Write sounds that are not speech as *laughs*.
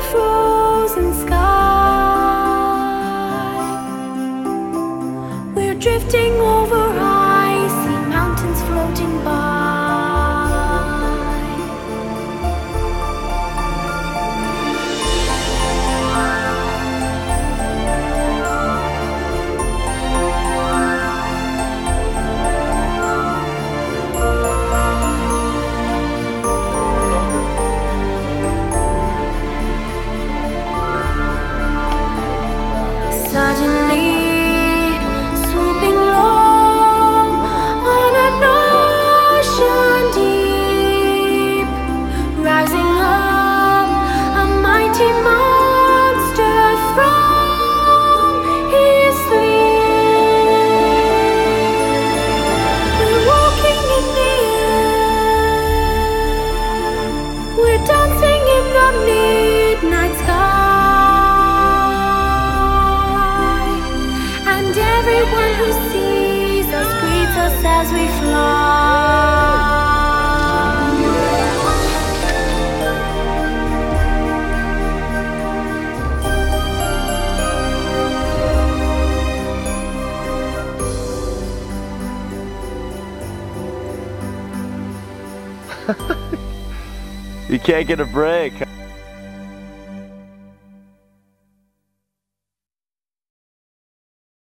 frozen sky. We're dancing in the midnight sky. And everyone who sees us greets us as we fly. *laughs* You can't get a break.